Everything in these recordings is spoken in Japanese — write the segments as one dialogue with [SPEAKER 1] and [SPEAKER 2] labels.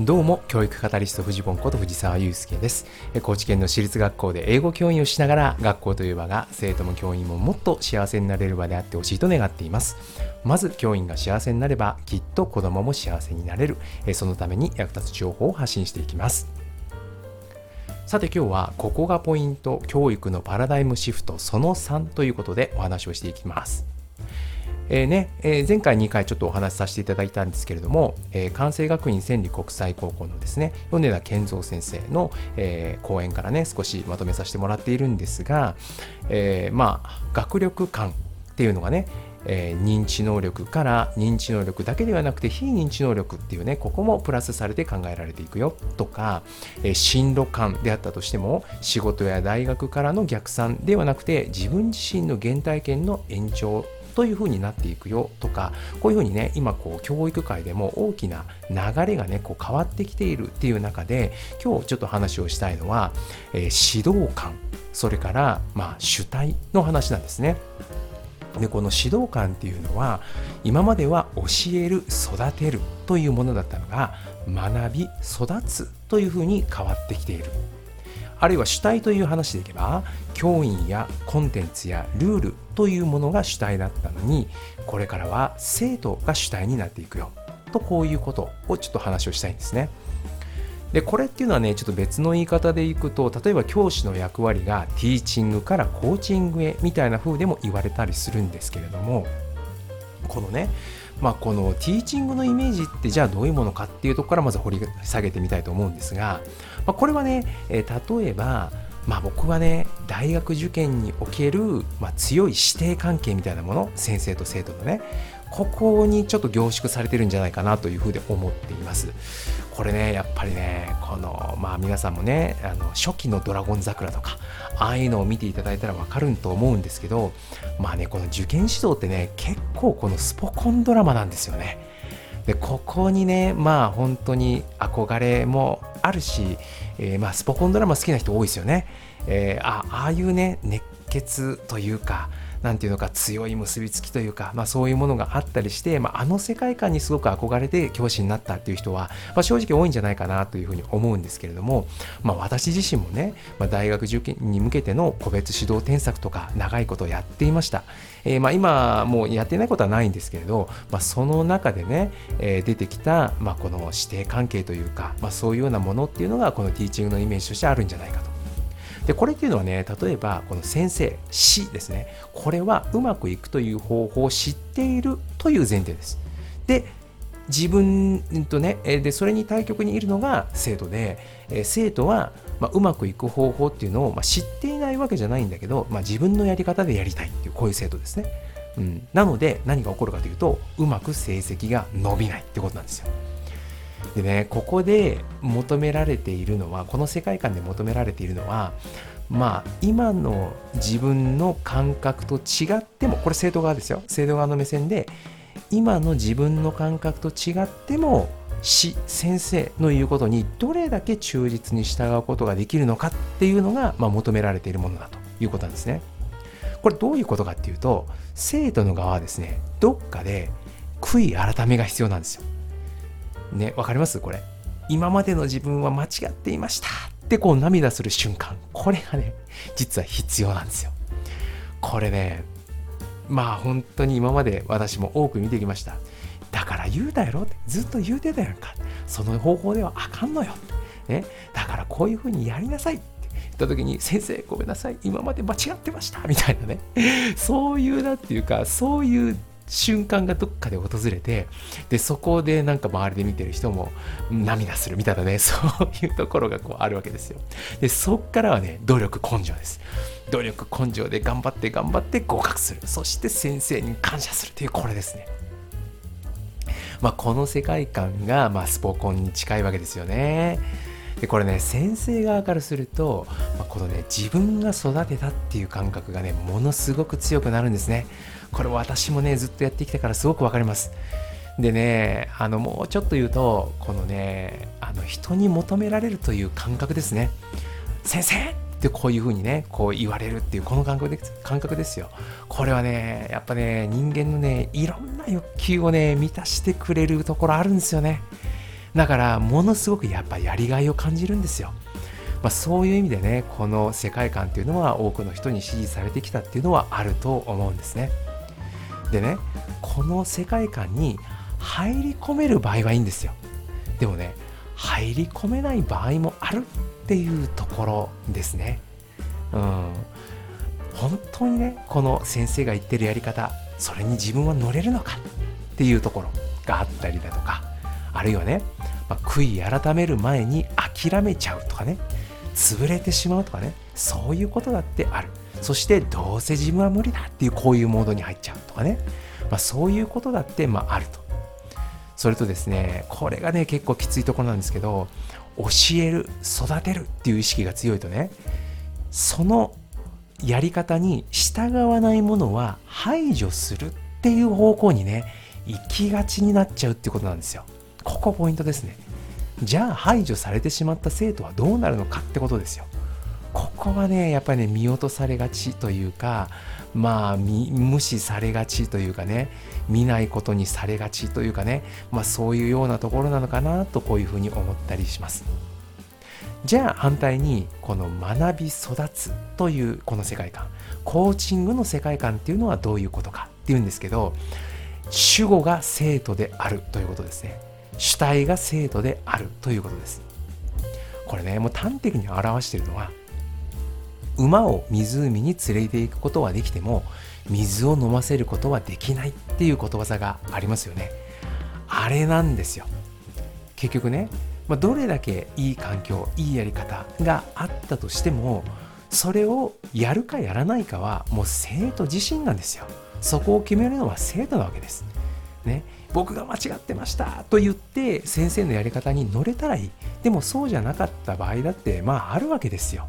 [SPEAKER 1] どうも教育カタリスト藤本こと藤沢祐介です。高知県の私立学校で英語教員をしながら学校という場が生徒も教員ももっと幸せになれる場であってほしいと願っています。まず教員が幸せになればきっと子供も幸せになれる。そのために役立つ情報を発信していきます。さて今日はここがポイント。教育のパラダイムシフトその3ということでお話をしていきます。えーねえー、前回2回ちょっとお話しさせていただいたんですけれども、えー、関西学院千里国際高校のですね米田健三先生の、えー、講演からね少しまとめさせてもらっているんですが、えー、まあ学力感っていうのがねえー、認知能力から認知能力だけではなくて非認知能力っていうねここもプラスされて考えられていくよとか、えー、進路感であったとしても仕事や大学からの逆算ではなくて自分自身の原体験の延長というふうになっていくよとかこういうふうにね今こう教育界でも大きな流れがねこう変わってきているっていう中で今日ちょっと話をしたいのは、えー、指導官それからまあ主体の話なんですね。でこの指導官っていうのは今までは教える育てるというものだったのが学び育つというふうに変わってきているあるいは主体という話でいけば教員やコンテンツやルールというものが主体だったのにこれからは生徒が主体になっていくよとこういうことをちょっと話をしたいんですね。でこれっていうのはねちょっと別の言い方でいくと例えば教師の役割がティーチングからコーチングへみたいな風でも言われたりするんですけれどもこのねまあ、このティーチングのイメージってじゃあどういうものかっていうところからまず掘り下げてみたいと思うんですが、まあ、これはね、えー、例えば、まあ、僕はね大学受験における、まあ、強い師弟関係みたいなもの先生と生徒のね。ここにちょっと凝縮されてるんじゃないかなというふうで思っています。これね、やっぱりね、この、まあ皆さんもね、あの初期のドラゴン桜とか、ああいうのを見ていただいたらわかると思うんですけど、まあね、この受験指導ってね、結構このスポコンドラマなんですよね。で、ここにね、まあ本当に憧れもあるし、えー、まあスポコンドラマ好きな人多いですよね。えー、あああいうね、熱血というか、何ていうのか強い結びつきというか、まあ、そういうものがあったりして、まあ、あの世界観にすごく憧れて教師になったっていう人は、まあ、正直多いんじゃないかなというふうに思うんですけれども、まあ、私自身もね、まあ、大学受験に向けての個別指導添削とか長いことやっていました。えー、まあ今もうやってないことはないんですけれど、まあ、その中でね、えー、出てきた、まあ、この師弟関係というか、まあ、そういうようなものっていうのがこのティーチングのイメージとしてあるんじゃないかと。でこれっていうのはね例えばこの先生師ですね。これはうまくいくという方法を知っているという前提です。で自分とねでそれに対極にいるのが生徒で生徒はまあ、うまくいく方法っていうのを、まあ、知っていないわけじゃないんだけど、まあ、自分のやり方でやりたいっていうこういう生徒ですね、うん、なので何が起こるかというとうまく成績が伸びないってことなんですよ。でねここで求められているのはこの世界観で求められているのはまあ今の自分の感覚と違ってもこれ生徒側ですよ生徒側の目線で今の自分の感覚と違っても師先生の言うことにどれだけ忠実に従うことができるのかっていうのが、まあ、求められているものだということなんですね。これどういうことかっていうと生徒の側はですねどっかで悔い改めが必要なんですよ。ね、わかります？これ。今までの自分は間違っていましたってこう涙する瞬間。これがね、実は必要なんですよ。これね、まあ本当に今まで私も多く見てきました。だから言うだやろってずっと言うてたやんか。その方法ではあかんのよ。ね、だからこういうふうにやりなさいって言った時に、先生ごめんなさい、今まで間違ってましたみたいなね。そういうなっていうか、そういう瞬間がどっかで訪れてでそこでなんか周りで見てる人も涙するみたいなね そういうところがこうあるわけですよ。でそっからはね努力根性です。努力根性で頑張って頑張って合格する。そして先生に感謝するというこれですね。まあこの世界観がまあスポコンに近いわけですよね。でこれね先生側からすると、まあ、このね自分が育てたっていう感覚がねものすごく強くなるんですね。これ私もねずっとやってきたからすごくわかります。でねあのもうちょっと言うとこのねあの人に求められるという感覚ですね。先生！ってこういうふうにねこう言われるっていうこの感覚で感覚ですよ。これはねやっぱね人間のねいろんな欲求をね満たしてくれるところあるんですよね。だからものすごくやっぱやりがいを感じるんですよ。まあ、そういう意味でねこの世界観っていうのは多くの人に支持されてきたっていうのはあると思うんですね。でねこの世界観に入り込める場合はいいんですよ。でもね入り込めない場合もあるっていうところですね。うん、本当にねこの先生が言ってるやり方それに自分は乗れるのかっていうところがあったりだとかあるいはね、まあ、悔い改める前に諦めちゃうとかね。潰れてしまうとかね。そういうことだってある。そしてどうせ自分は無理だっていうこういうモードに入っちゃうとかね、まあ、そういうことだってまああると。それとですねこれがね結構きついところなんですけど教える育てるっていう意識が強いとねそのやり方に従わないものは排除するっていう方向にね行きがちになっちゃうってことなんですよ。ここポイントですね。じゃあ排除されてしまった生徒はどうなるのかってことですよ。ここはねやっぱりね見落とされがちというかまあ無視されがちというかね見ないことにされがちというかねまあそういうようなところなのかなとこういうふうに思ったりします。じゃあ反対にこの学び育つというこの世界観コーチングの世界観っていうのはどういうことかっていうんですけど主語が生徒であるということですね。主体が生徒であるということです。これねもう端的に表しているのは馬を湖に連れて行くことはできても水を飲ませることはできないっていうことわざがありますよね。あれなんですよ。結局ねまあ、どれだけいい環境いいやり方があったとしてもそれをやるかやらないかはもう生徒自身なんですよ。そこを決めるのは生徒なわけです。ね。僕が間違ってましたと言って先生のやり方に乗れたらいい。でもそうじゃなかった場合だってまああるわけですよ。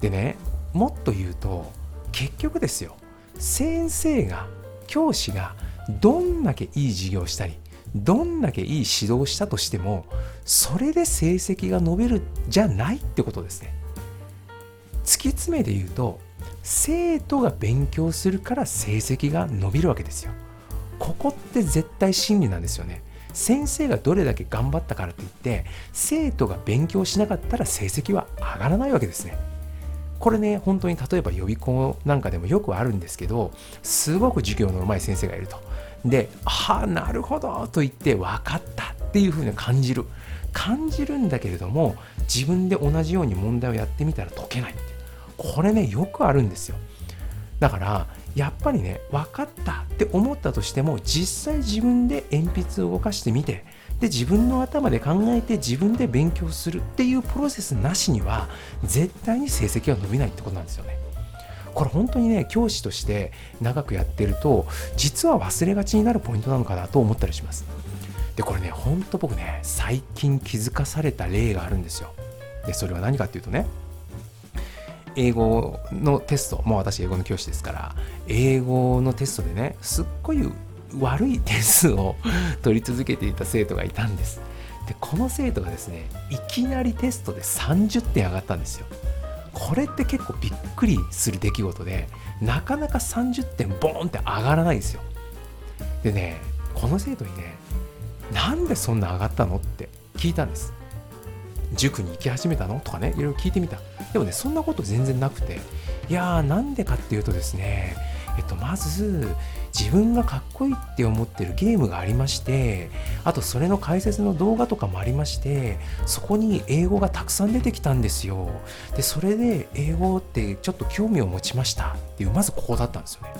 [SPEAKER 1] でねもっと言うと結局ですよ。先生が教師がどんだけいい授業したりどんだけいい指導したとしてもそれで成績が伸びるじゃないってことですね。突き詰めて言うと生徒が勉強するから成績が伸びるわけですよ。ここって絶対真理なんですよね先生がどれだけ頑張ったからといって生徒が勉強しなかったら成績は上がらないわけですねこれね本当に例えば予備校なんかでもよくあるんですけどすごく授業の上手い先生がいるとで、はあ、なるほどと言って分かったっていうふうに感じる。感じるんだけれども、自分で同じように問題をやってみたら解けない。これね、よくあるんですよ。だから、やっぱりね、分かったって思ったとしても、実際自分で鉛筆を動かしてみて、で、自分の頭で考えて自分で勉強するっていうプロセスなしには、絶対に成績は伸びないってことなんですよね。これ本当にね教師として長くやってると実は忘れがちになるポイントなのかなと思ったりしますでこれねほんと僕ね最近気づかされた例があるんですよでそれは何かっていうとね英語のテストもう私英語の教師ですから英語のテストでねすっごい悪い点数を取り続けていた生徒がいたんです。でこの生徒がですねいきなりテストで30点上がったんですよ。これって結構びっくりする出来事でなかなか30点ボーンって上がらないんですよ。でねこの生徒にねなんでそんな上がったのって聞いたんです。塾に行き始めたの？とかねいろいろ聞いてみた。でもねそんなこと全然なくて。いやーなんでかっていうとですねえっとまず自分がかっこいいって思ってるゲームがありましてあとそれの解説の動画とかもありましてそこに英語がたくさん出てきたんですよ。でそれで英語ってちょっと興味を持ちましたっていうまずここだったんですよね。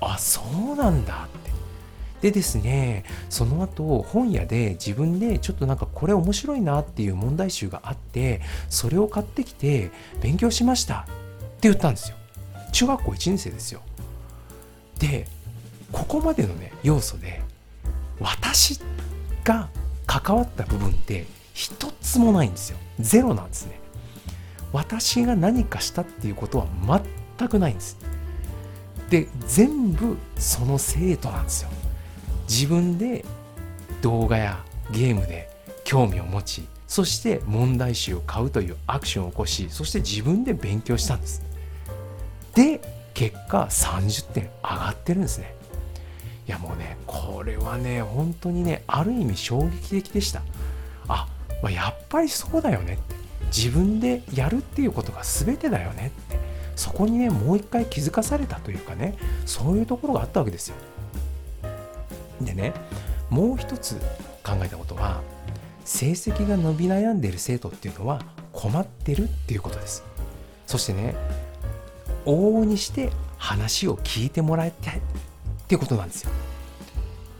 [SPEAKER 1] あそうなんだ。ってでですね、その後本屋で自分でちょっとなんかこれ面白いなっていう問題集があって、それを買ってきて勉強しましたって言ったんですよ。中学校1年生ですよ。で、ここまでのね要素で私が関わった部分って一つもないんですよゼロなんですね私が何かしたっていうことは全くないんですで全部その生徒なんですよ自分で動画やゲームで興味を持ちそして問題集を買うというアクションを起こしそして自分で勉強したんです。で結果30点上がってるんですね。いやもうねこれはね本当にねある意味衝撃的でした。あ、ま、やっぱりそうだよねって。自分でやるっていうことが全てだよねって。そこにねもう一回気づかされたというかねそういうところがあったわけですよ。でねもう一つ考えたことは成績が伸び悩んでいる生徒っていうのは困ってるっていうことです。そしてね往々にして話を聞いてもらいたいっていうことなんですよ。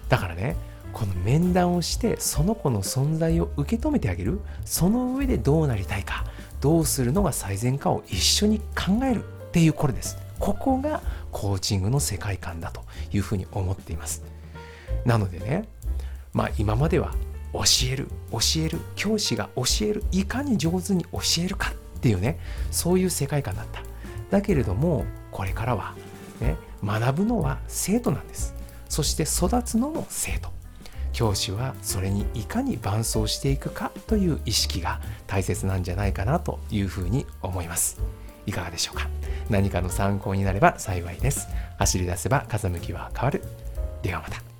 [SPEAKER 1] だからねこの面談をしてその子の存在を受け止めてあげる。その上でどうなりたいかどうするのが最善かを一緒に考えるっていうこれです。ここがコーチングの世界観だというふうに思っています。なのでねまあ今までは教える教える教師が教えるいかに上手に教えるかっていうねそういう世界観だった。だけれどもこれからは、ね、学ぶのは生徒なんです。そして育つのも生徒。教師はそれにいかに伴走していくかという意識が大切なんじゃないかなというふうに思います。いかがでしょうか？何かの参考になれば幸いです。走り出せば風向きは変わる。ではまた。